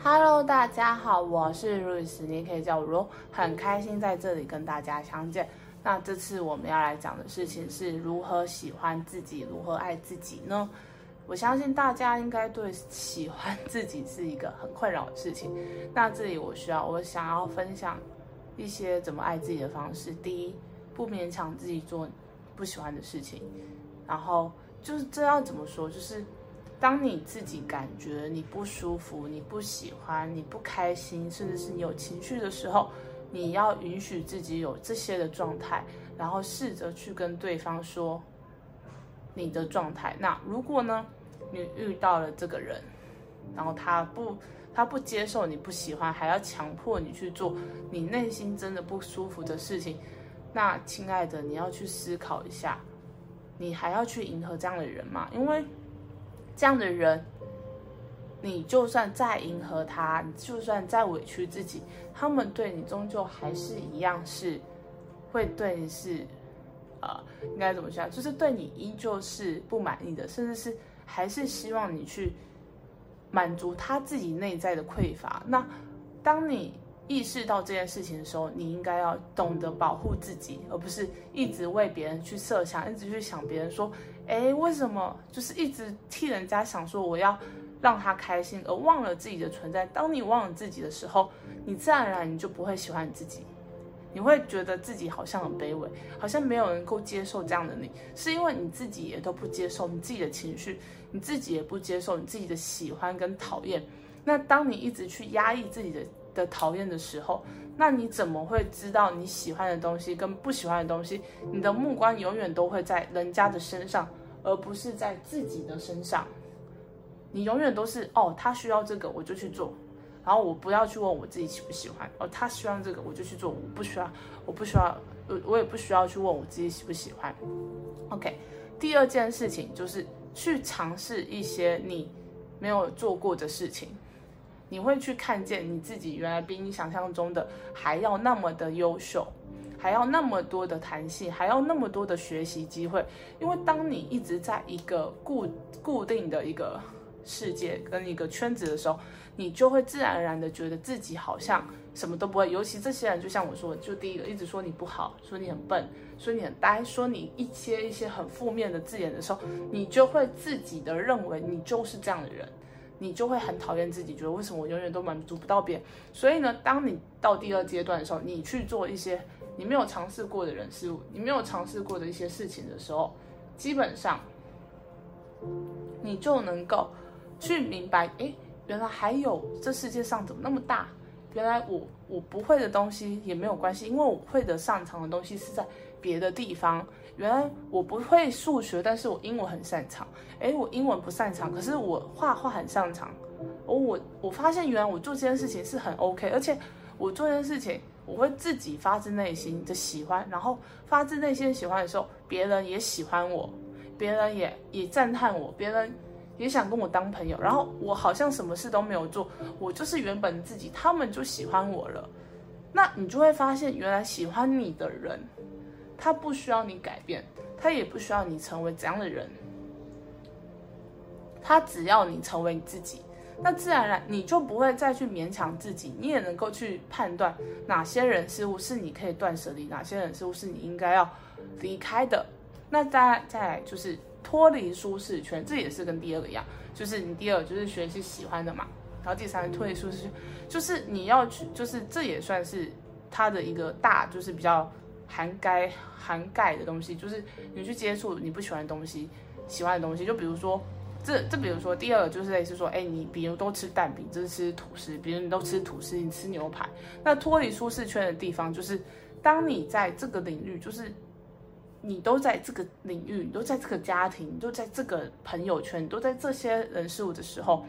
Hello，大家好，我是 Louis，你可以叫我 Ro，很开心在这里跟大家相见。那这次我们要来讲的事情是如何喜欢自己，如何爱自己呢？我相信大家应该对喜欢自己是一个很困扰的事情。那这里我需要，我想要分享一些怎么爱自己的方式。第一，不勉强自己做不喜欢的事情。然后就是这要怎么说？就是当你自己感觉你不舒服、你不喜欢、你不开心，甚至是你有情绪的时候，你要允许自己有这些的状态，然后试着去跟对方说你的状态。那如果呢？你遇到了这个人，然后他不，他不接受你不喜欢，还要强迫你去做你内心真的不舒服的事情。那亲爱的，你要去思考一下，你还要去迎合这样的人吗？因为这样的人，你就算再迎合他，你就算再委屈自己，他们对你终究还是一样是会对你是，呃，应该怎么讲？就是对你依旧是不满意的，甚至是。还是希望你去满足他自己内在的匮乏。那当你意识到这件事情的时候，你应该要懂得保护自己，而不是一直为别人去设想，一直去想别人说，哎，为什么？就是一直替人家想说我要让他开心，而忘了自己的存在。当你忘了自己的时候，你自然而然你就不会喜欢你自己。你会觉得自己好像很卑微，好像没有人能够接受这样的你，是因为你自己也都不接受你自己的情绪，你自己也不接受你自己的喜欢跟讨厌。那当你一直去压抑自己的的讨厌的时候，那你怎么会知道你喜欢的东西跟不喜欢的东西？你的目光永远都会在人家的身上，而不是在自己的身上。你永远都是哦，他需要这个，我就去做。然后我不要去问我自己喜不喜欢哦，他需要这个我就去做，我不需要，我不需要，我也不需要去问我自己喜不喜欢。OK，第二件事情就是去尝试一些你没有做过的事情，你会去看见你自己原来比你想象中的还要那么的优秀，还要那么多的弹性，还要那么多的学习机会。因为当你一直在一个固固定的一个世界跟一个圈子的时候，你就会自然而然的觉得自己好像什么都不会。尤其这些人，就像我说的，就第一个一直说你不好，说你很笨，说你很呆，说你一些一些很负面的字眼的时候，你就会自己的认为你就是这样的人，你就会很讨厌自己，觉得为什么我永远都满足不到别人。所以呢，当你到第二阶段的时候，你去做一些你没有尝试过的人事物，你没有尝试过的一些事情的时候，基本上你就能够。去明白，诶，原来还有这世界上怎么那么大？原来我我不会的东西也没有关系，因为我会的擅长的东西是在别的地方。原来我不会数学，但是我英文很擅长。诶，我英文不擅长，可是我画画很擅长。哦，我我发现原来我做这件事情是很 OK，而且我做这件事情我会自己发自内心的喜欢，然后发自内心喜欢的时候，别人也喜欢我，别人也也赞叹我，别人。也想跟我当朋友，然后我好像什么事都没有做，我就是原本自己，他们就喜欢我了。那你就会发现，原来喜欢你的人，他不需要你改变，他也不需要你成为怎样的人，他只要你成为你自己，那自然而然你就不会再去勉强自己，你也能够去判断哪些人事物是你可以断舍离，哪些人事物是你应该要离开的。那再再来就是。脱离舒适圈，这也是跟第二个一样，就是你第二就是学习喜欢的嘛，然后第三脱离舒适圈，就是你要去，就是这也算是他的一个大，就是比较涵盖涵盖的东西，就是你去接触你不喜欢的东西，喜欢的东西，就比如说这这比如说第二个就是类似说，哎，你比如都吃蛋饼，就是吃吐司，比如你都吃吐司，你吃牛排，那脱离舒适圈的地方就是当你在这个领域就是。你都在这个领域，你都在这个家庭，你都在这个朋友圈，你都在这些人事物的时候，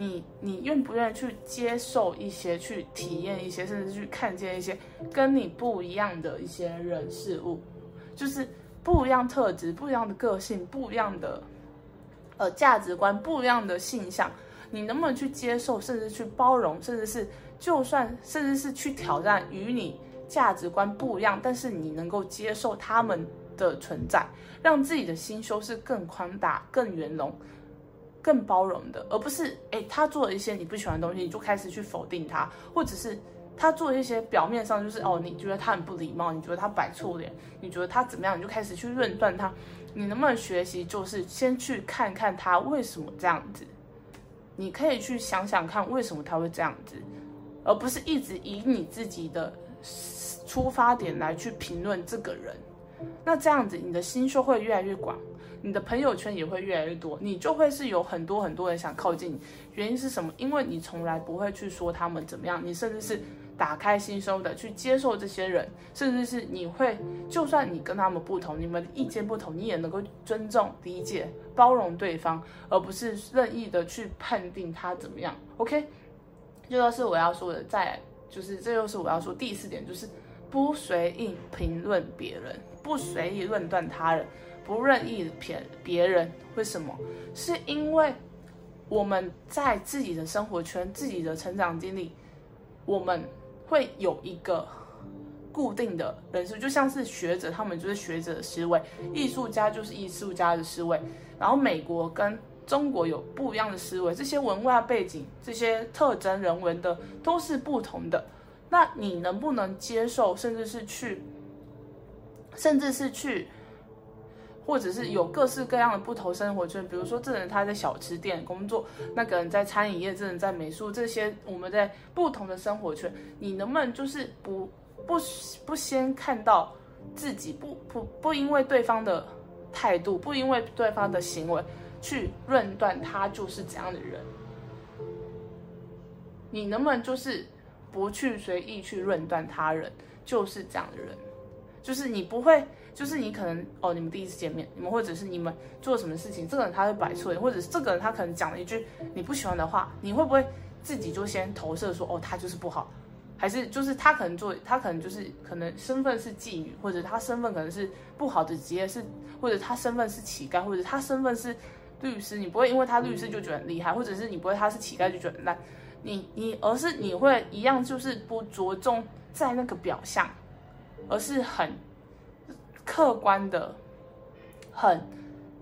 你你愿不愿意去接受一些，去体验一些，甚至去看见一些跟你不一样的一些人事物，就是不一样特质、不一样的个性、不一样的呃价值观、不一样的性向，你能不能去接受，甚至去包容，甚至是就算甚至是去挑战与你。价值观不一样，但是你能够接受他们的存在，让自己的心胸是更宽大、更圆融。更包容的，而不是哎，他做了一些你不喜欢的东西，你就开始去否定他，或者是他做一些表面上就是哦，你觉得他很不礼貌，你觉得他摆臭脸，你觉得他怎么样，你就开始去论断他。你能不能学习，就是先去看看他为什么这样子？你可以去想想看为什么他会这样子，而不是一直以你自己的出发点来去评论这个人。那这样子，你的心胸会越来越广。你的朋友圈也会越来越多，你就会是有很多很多人想靠近你。原因是什么？因为你从来不会去说他们怎么样，你甚至是打开心胸的去接受这些人，甚至是你会，就算你跟他们不同，你们意见不同，你也能够尊重、理解、包容对方，而不是任意的去判定他怎么样。OK，这就是我要说的。再就是，这就是我要说第四点，就是不随意评论别人，不随意论断他人。不任意骗别人，为什么？是因为我们在自己的生活圈、自己的成长经历，我们会有一个固定的人设，就像是学者，他们就是学者的思维；艺术家就是艺术家的思维。然后美国跟中国有不一样的思维，这些文化背景、这些特征、人文的都是不同的。那你能不能接受，甚至是去，甚至是去？或者是有各式各样的不同生活圈，比如说这人他在小吃店工作，那个人在餐饮业，这人在美术，这些我们在不同的生活圈，你能不能就是不不不先看到自己，不不不因为对方的态度，不因为对方的行为去论断他就是怎样的人？你能不能就是不去随意去论断他人就是这样的人？就是你不会。就是你可能哦，你们第一次见面，你们或者是你们做什么事情，这个人他会摆错，或者是这个人他可能讲了一句你不喜欢的话，你会不会自己就先投射说哦，他就是不好，还是就是他可能做他可能就是可能身份是妓女，或者他身份可能是不好的职业是，或者他身份是乞丐，或者他身份是律师，你不会因为他律师就觉得很厉害，或者是你不会他是乞丐就觉得很烂，你你而是你会一样就是不着重在那个表象，而是很。客观的，很，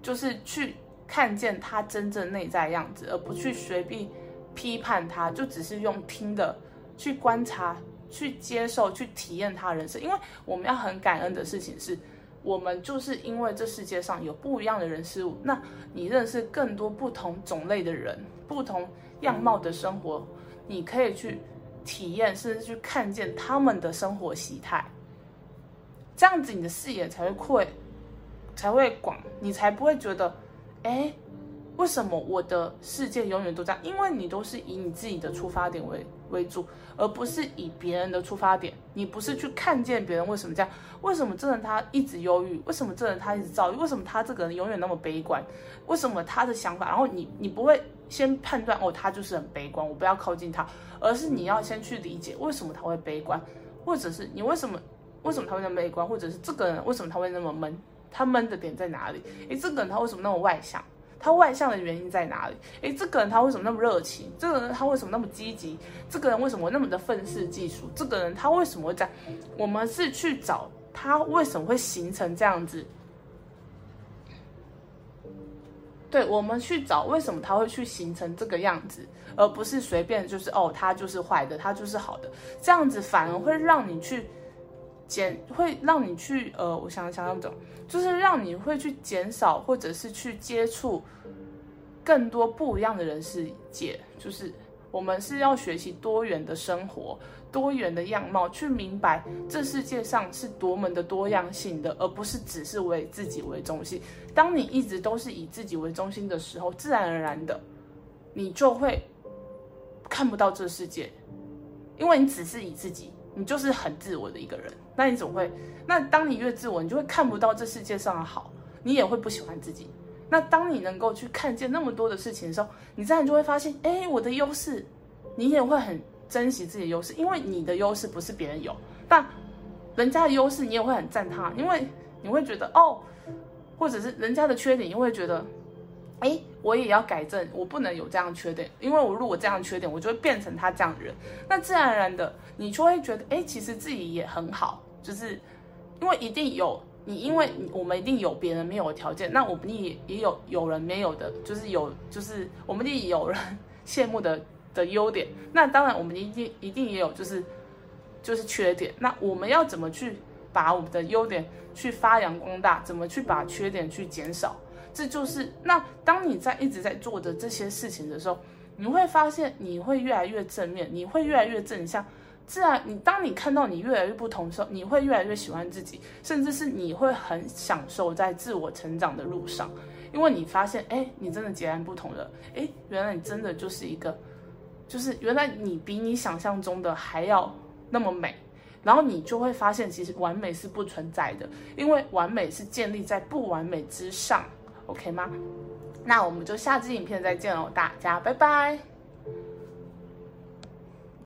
就是去看见他真正内在样子，而不去随便批判他，就只是用听的去观察、去接受、去体验他人生。因为我们要很感恩的事情是，我们就是因为这世界上有不一样的人事物，那你认识更多不同种类的人、不同样貌的生活，你可以去体验，甚至去看见他们的生活习态。这样子你的视野才会扩才会广，你才不会觉得，哎，为什么我的世界永远都这样？因为你都是以你自己的出发点为为主，而不是以别人的出发点。你不是去看见别人为什么这样？为什么这人他一直忧郁？为什么这人他一直躁郁？为什么他这个人永远那么悲观？为什么他的想法？然后你你不会先判断哦，他就是很悲观，我不要靠近他，而是你要先去理解为什么他会悲观，或者是你为什么？为什么他会那么悲观，或者是这个人为什么他会那么闷？他闷的点在哪里？诶，这个人他为什么那么外向？他外向的原因在哪里？诶，这个人他为什么那么热情？这个人他为什么那么积极？这个人为什么那么的愤世嫉俗？这个人他为什么会这样？我们是去找他为什么会形成这样子？对，我们去找为什么他会去形成这个样子，而不是随便就是哦，他就是坏的，他就是好的，这样子反而会让你去。减会让你去呃，我想想要怎么，就是让你会去减少，或者是去接触更多不一样的人世界。就是我们是要学习多元的生活，多元的样貌，去明白这世界上是多么的多样性的，而不是只是为自己为中心。当你一直都是以自己为中心的时候，自然而然的，你就会看不到这世界，因为你只是以自己。你就是很自我的一个人，那你怎么会？那当你越自我，你就会看不到这世界上的好，你也会不喜欢自己。那当你能够去看见那么多的事情的时候，你自然就会发现，哎，我的优势，你也会很珍惜自己的优势，因为你的优势不是别人有，但人家的优势你也会很赞他，因为你会觉得哦，或者是人家的缺点，你会觉得。哎，我也要改正，我不能有这样的缺点，因为我如果这样的缺点，我就会变成他这样的人。那自然而然的，你就会觉得，哎，其实自己也很好，就是因为一定有你因为我们一定有别人没有的条件，那我们也也有有人没有的，就是有就是我们一定有人羡慕的的优点。那当然我们一定一定也有就是就是缺点。那我们要怎么去把我们的优点去发扬光大？怎么去把缺点去减少？这就是那当你在一直在做的这些事情的时候，你会发现你会越来越正面，你会越来越正向。自然，你当你看到你越来越不同的时候，你会越来越喜欢自己，甚至是你会很享受在自我成长的路上，因为你发现，哎，你真的截然不同了，哎，原来你真的就是一个，就是原来你比你想象中的还要那么美，然后你就会发现，其实完美是不存在的，因为完美是建立在不完美之上，OK 吗？那我们就下期影片再见喽，大家拜拜。